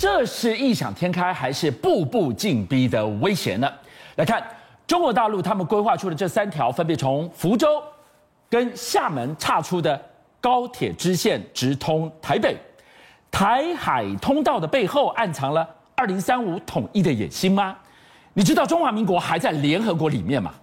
这是异想天开，还是步步紧逼的威胁呢？来看中国大陆，他们规划出的这三条，分别从福州跟厦门岔出的高铁支线，直通台北。台海通道的背后，暗藏了二零三五统一的野心吗？你知道中华民国还在联合国里面吗？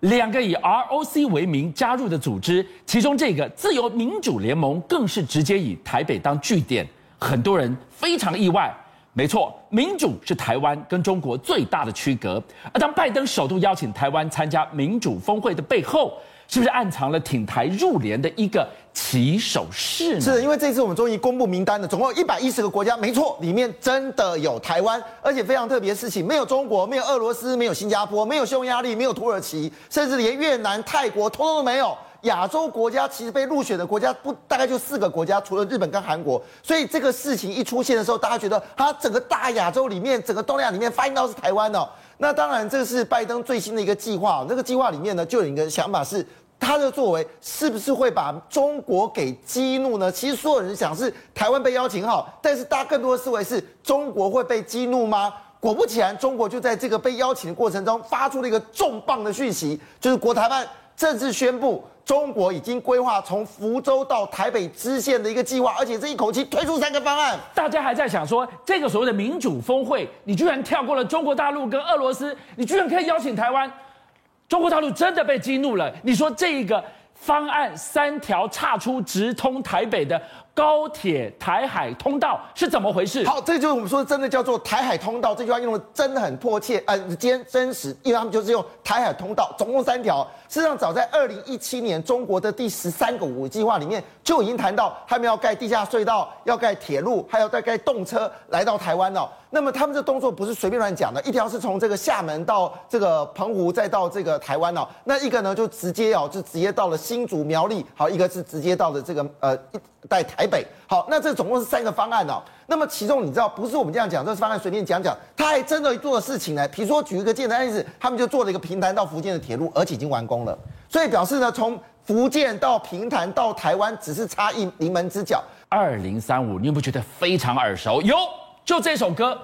两个以 ROC 为名加入的组织，其中这个自由民主联盟更是直接以台北当据点，很多人非常意外。没错，民主是台湾跟中国最大的区隔。而当拜登首度邀请台湾参加民主峰会的背后，是不是暗藏了挺台入联的一个起手式？是，因为这次我们终于公布名单了，总共一百一十个国家，没错，里面真的有台湾，而且非常特别的事情，没有中国，没有俄罗斯，没有新加坡，没有匈牙利，没有土耳其，甚至连越南、泰国通通都没有。亚洲国家其实被入选的国家不大概就四个国家，除了日本跟韩国。所以这个事情一出现的时候，大家觉得它整个大亚洲里面，整个东南亚里面，发现到是台湾哦。那当然，这是拜登最新的一个计划。那个计划里面呢，就有一个想法是。他的作为是不是会把中国给激怒呢？其实所有人想是台湾被邀请好，但是大家更多的思维是中国会被激怒吗？果不其然，中国就在这个被邀请的过程中发出了一个重磅的讯息，就是国台办 正式宣布，中国已经规划从福州到台北支线的一个计划，而且这一口气推出三个方案。大家还在想说，这个所谓的民主峰会，你居然跳过了中国大陆跟俄罗斯，你居然可以邀请台湾？中国大陆真的被激怒了。你说这一个方案三条岔出直通台北的高铁台海通道是怎么回事？好，这就是我们说真的叫做台海通道。这句话用的真的很迫切，呃，真真实，因为他们就是用台海通道，总共三条。事实上，早在二零一七年，中国的第十三个五计划里面就已经谈到，他们要盖地下隧道，要盖铁路，还要再盖动车来到台湾了。那么他们这动作不是随便乱讲的，一条是从这个厦门到这个澎湖，再到这个台湾哦。那一个呢，就直接哦，就直接到了新竹苗栗，好，一个是直接到了这个呃，在台北。好，那这总共是三个方案哦。那么其中你知道，不是我们这样讲，这个方案随便讲讲，他还真的做的事情呢。比如说举一个简单例子，他们就做了一个平潭到福建的铁路，而且已经完工了。所以表示呢，从福建到平潭到台湾，只是差一临门之脚。二零三五，你有没有觉得非常耳熟？有。就这首歌，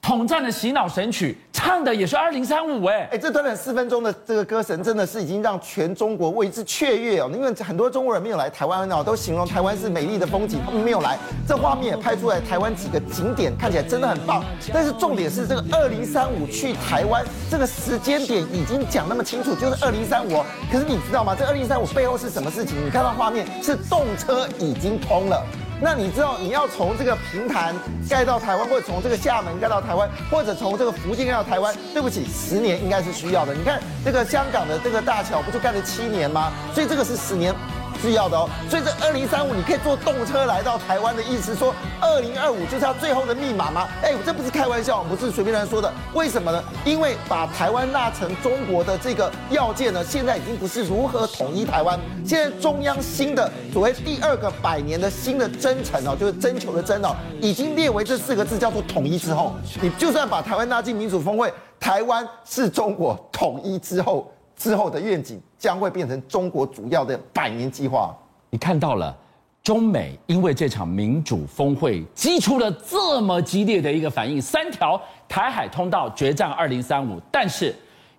统战的洗脑神曲，唱的也是二零三五哎哎，这短短四分钟的这个歌神，真的是已经让全中国为之雀跃哦。因为很多中国人没有来台湾哦，都形容台湾是美丽的风景，他们没有来。这画面也拍出来，台湾几个景点看起来真的很棒。但是重点是这个二零三五去台湾这个时间点已经讲那么清楚，就是二零三五哦。可是你知道吗？这二零三五背后是什么事情？你看到画面是动车已经通了。那你知道你要从这个平潭盖到台湾，或者从这个厦门盖到台湾，或者从这个福建盖到台湾？对不起，十年应该是需要的。你看这个香港的这个大桥，不就盖了七年吗？所以这个是十年。需要的哦，所以这二零三五你可以坐动车来到台湾的意思，说二零二五就是要最后的密码吗？哎，这不是开玩笑，不是随便乱说的。为什么呢？因为把台湾纳成中国的这个要件呢，现在已经不是如何统一台湾，现在中央新的所谓第二个百年的新的征程哦，就是征求的征哦，已经列为这四个字叫做统一之后，你就算把台湾纳进民主峰会，台湾是中国统一之后。之后的愿景将会变成中国主要的百年计划。你看到了，中美因为这场民主峰会激出了这么激烈的一个反应，三条台海通道决战二零三五。但是，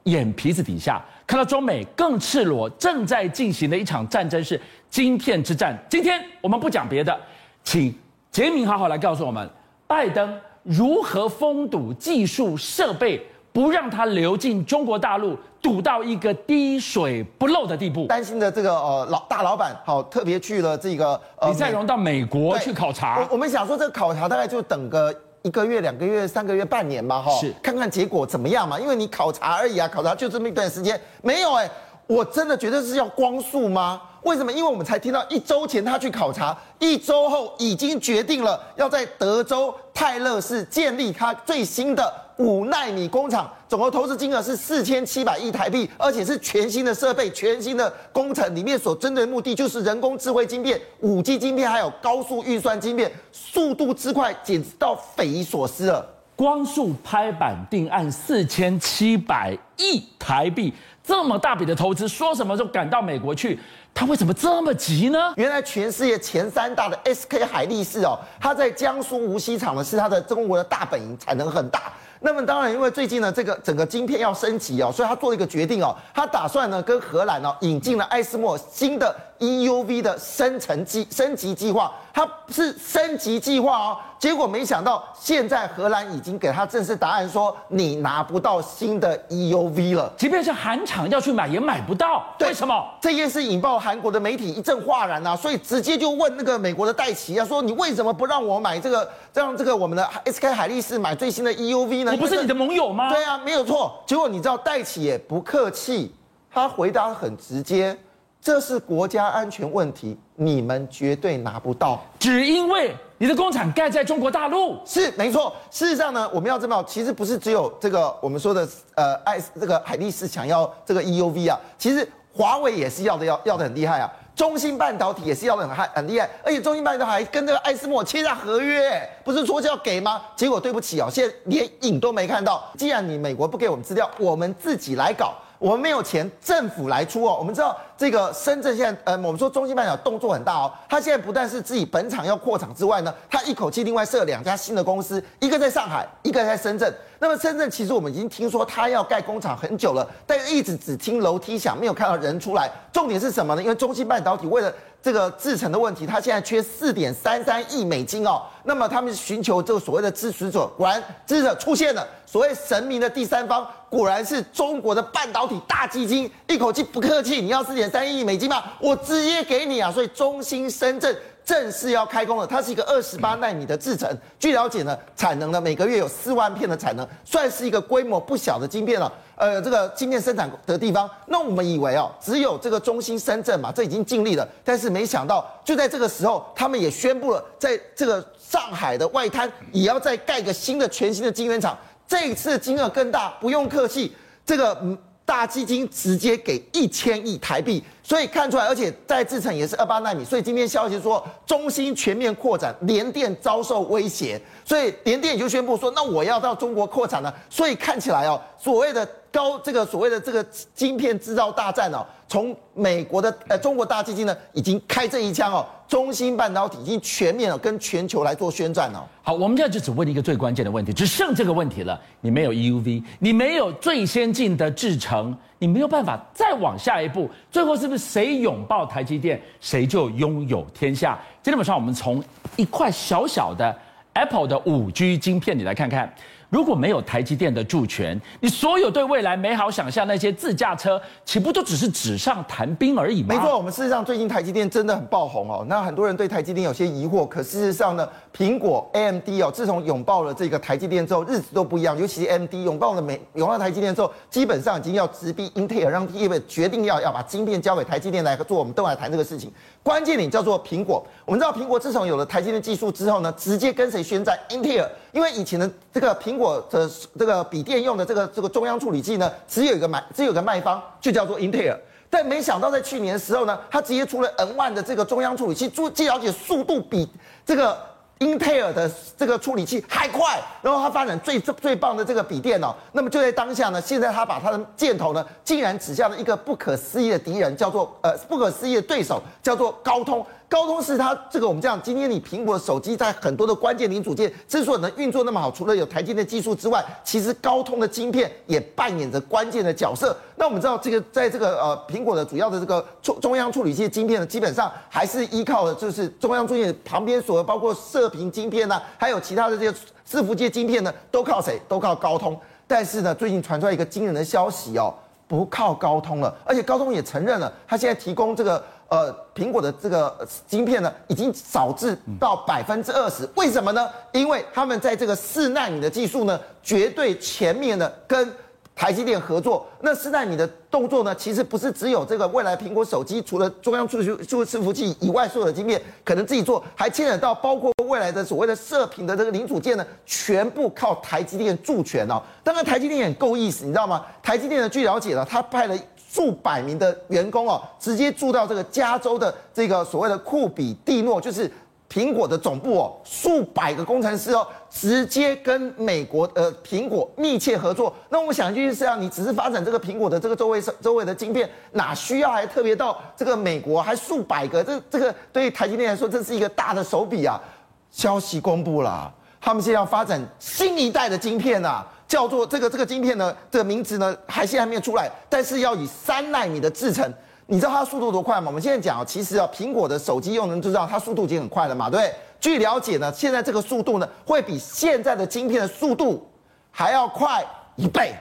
眼皮子底下看到中美更赤裸正在进行的一场战争是晶片之战。今天我们不讲别的，请杰明好好来告诉我们，拜登如何封堵技术设备。不让它流进中国大陆，堵到一个滴水不漏的地步。担心的这个呃老大老板，好特别去了这个呃李在镕到美国去考察。我我们想说这个考察大概就等个一个月、两个月、三个月、半年嘛，哈，是看看结果怎么样嘛。因为你考察而已啊，考察就这么一段时间，没有哎、欸，我真的觉得是要光速吗？为什么？因为我们才听到一周前他去考察，一周后已经决定了要在德州泰勒市建立他最新的。五纳米工厂总共投资金额是四千七百亿台币，而且是全新的设备、全新的工程。里面所针对的目的就是人工智慧晶片、五 G 晶片，还有高速运算晶片，速度之快简直到匪夷所思了。光速拍板定案四千七百亿台币，这么大笔的投资，说什么就赶到美国去？他为什么这么急呢？原来全世界前三大的 SK 海力士哦，它在江苏无锡厂呢是它的中国的大本营，产能很大。那么当然，因为最近呢，这个整个晶片要升级哦，所以他做了一个决定哦，他打算呢跟荷兰哦引进了艾斯莫新的 EUV 的生成计升级计划，它是升级计划哦，结果没想到现在荷兰已经给他正式答案说，你拿不到新的 EUV 了，即便是韩厂要去买也买不到，为什么？这件事引爆韩国的媒体一阵哗然啊，所以直接就问那个美国的戴奇啊，说你为什么不让我买这个，让这个我们的 SK 海力士买最新的 EUV 呢？我不是你的盟友吗？对啊，没有错。结果你知道戴奇也不客气，他回答很直接，这是国家安全问题，你们绝对拿不到。只因为你的工厂盖在中国大陆，是没错。事实上呢，我们要知道，其实不是只有这个我们说的呃爱这个海力士想要这个 EUV 啊，其实华为也是要的要要的很厉害啊。中芯半导体也是要的很害很厉害，而且中芯半导体还跟这个艾斯莫签下合约，不是说是要给吗？结果对不起哦，现在连影都没看到。既然你美国不给我们资料，我们自己来搞。我们没有钱，政府来出哦。我们知道这个深圳现在，呃，我们说中芯半导体动作很大哦。他现在不但是自己本厂要扩厂之外呢，他一口气另外设两家新的公司，一个在上海，一个在深圳。那么深圳其实我们已经听说他要盖工厂很久了，但一直只听楼梯响，没有看到人出来。重点是什么呢？因为中芯半导体为了这个制程的问题，它现在缺四点三三亿美金哦。那么他们寻求这个所谓的支持者，果然支持者出现了。所谓神明的第三方，果然是中国的半导体大基金，一口气不客气，你要四点三亿美金吗？我直接给你啊！所以中芯深圳。正式要开工了，它是一个二十八奈米的制程。据了解呢，产能呢每个月有四万片的产能，算是一个规模不小的晶片了。呃，这个晶片生产的地方，那我们以为哦，只有这个中心深圳嘛，这已经尽力了。但是没想到，就在这个时候，他们也宣布了，在这个上海的外滩也要再盖个新的全新的晶圆厂。这一次金额更大，不用客气，这个。大基金直接给一千亿台币，所以看出来，而且在制程也是二八纳米，所以今天消息说中芯全面扩展，联电遭受威胁，所以联电也就宣布说，那我要到中国扩产了。所以看起来哦，所谓的高这个所谓的这个晶片制造大战哦，从美国的呃中国大基金呢已经开这一枪哦。中芯半导体已经全面了，跟全球来做宣战哦。好，我们现在就只问一个最关键的问题，只剩这个问题了。你没有 EUV，你没有最先进的制程，你没有办法再往下一步。最后是不是谁拥抱台积电，谁就拥有天下？今天晚上我们从一块小小的 Apple 的五 G 晶片，你来看看。如果没有台积电的助权，你所有对未来美好想象那些自驾车，岂不就只是纸上谈兵而已吗？没错，我们事实上最近台积电真的很爆红哦。那很多人对台积电有些疑惑，可事实上呢，苹果 AMD 哦，自从拥抱了这个台积电之后，日子都不一样。尤其是 AMD 拥抱了美拥抱台积电之后，基本上已经要直逼英特尔，让英特尔决定要要把晶片交给台积电来做。我们都来谈这个事情。关键点叫做苹果。我们知道苹果自从有了台积电技术之后呢，直接跟谁宣战？英特尔。因为以前的这个苹果的这个笔电用的这个这个中央处理器呢，只有一个卖，只有一个卖方，就叫做英特尔。但没想到在去年的时候呢，它直接出了 N1 的这个中央处理器，据了解速度比这个英特尔的这个处理器还快，然后它发展最最棒的这个笔电哦。那么就在当下呢，现在它把它的箭头呢，竟然指向了一个不可思议的敌人，叫做呃不可思议的对手，叫做高通。高通是它这个我们这样，今天你苹果手机在很多的关键零组件之所以能运作那么好，除了有台积电技术之外，其实高通的晶片也扮演着关键的角色。那我们知道这个在这个呃苹果的主要的这个中中央处理器的晶片呢，基本上还是依靠的就是中央处理器旁边所包括射频晶片呐、还有其他的这些伺服器晶片呢，都靠谁？都靠高通。但是呢，最近传出来一个惊人的消息哦，不靠高通了，而且高通也承认了，他现在提供这个。呃，苹果的这个晶片呢，已经少至到百分之二十。为什么呢？因为他们在这个四奈米的技术呢，绝对前面的跟台积电合作。那四奈米的动作呢，其实不是只有这个未来苹果手机除了中央处理器、伺服器以外，所有的晶片可能自己做，还牵扯到包括未来的所谓的射频的这个零组件呢，全部靠台积电助权哦。当然，台积电也很够意思，你知道吗？台积电呢，据了解呢，他派了。数百名的员工哦，直接住到这个加州的这个所谓的库比蒂诺，就是苹果的总部哦，数百个工程师哦，直接跟美国呃苹果密切合作。那我们想就是这样，你只是发展这个苹果的这个周围周围的晶片，哪需要还特别到这个美国，还数百个？这这个对于台积电来说，这是一个大的手笔啊！消息公布了，他们现在要发展新一代的晶片啊，叫做这个这个晶片呢，这个名字呢还现在还没有出来，但是要以三奈米的制程。你知道它速度多快吗？我们现在讲，其实啊，苹果的手机用人就知道它速度已经很快了嘛，对？据了解呢，现在这个速度呢，会比现在的晶片的速度还要快一倍。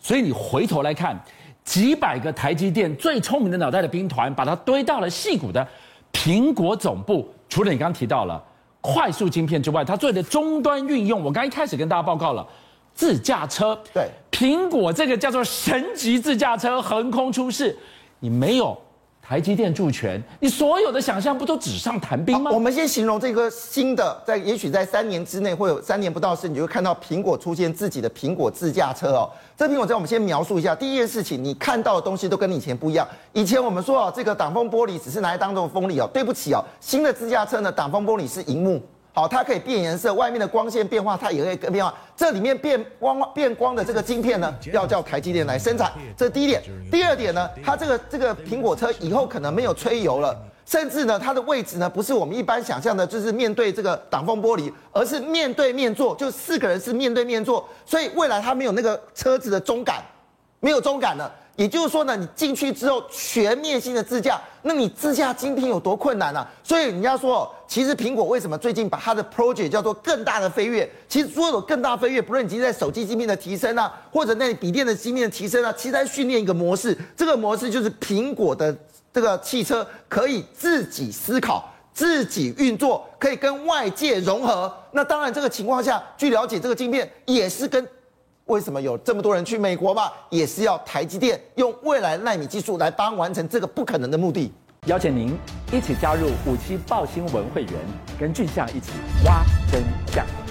所以你回头来看，几百个台积电最聪明的脑袋的兵团，把它堆到了矽谷的苹果总部。除了你刚刚提到了快速晶片之外，它做的终端运用，我刚一开始跟大家报告了自驾车。对，苹果这个叫做神级自驾车横空出世。你没有台积电助拳，你所有的想象不都纸上谈兵吗？我们先形容这个新的，在也许在三年之内会有三年不到时，你就会看到苹果出现自己的苹果自驾车哦。这苹果车我们先描述一下，第一件事情，你看到的东西都跟你以前不一样。以前我们说哦，这个挡风玻璃只是拿来当做风力哦，对不起哦，新的自驾车呢，挡风玻璃是荧幕。好，它可以变颜色，外面的光线变化，它也可以变化。这里面变光变光的这个晶片呢，要叫台积电来生产，这是第一点。第二点呢，它这个这个苹果车以后可能没有吹油了，甚至呢，它的位置呢不是我们一般想象的，就是面对这个挡风玻璃，而是面对面坐，就四个人是面对面坐，所以未来它没有那个车子的中感，没有中感了。也就是说呢，你进去之后全面性的自驾，那你自驾晶片有多困难啊？所以人家说，其实苹果为什么最近把它的 project 叫做更大的飞跃？其实所有的更大飞跃，不论你今天在手机晶片的提升啊，或者那笔电的晶片的提升啊，其实在训练一个模式，这个模式就是苹果的这个汽车可以自己思考、自己运作，可以跟外界融合。那当然，这个情况下，据了解，这个晶片也是跟。为什么有这么多人去美国吧？也是要台积电用未来纳米技术来帮完成这个不可能的目的。邀请您一起加入五七报新闻会员，跟俊相一起挖真相。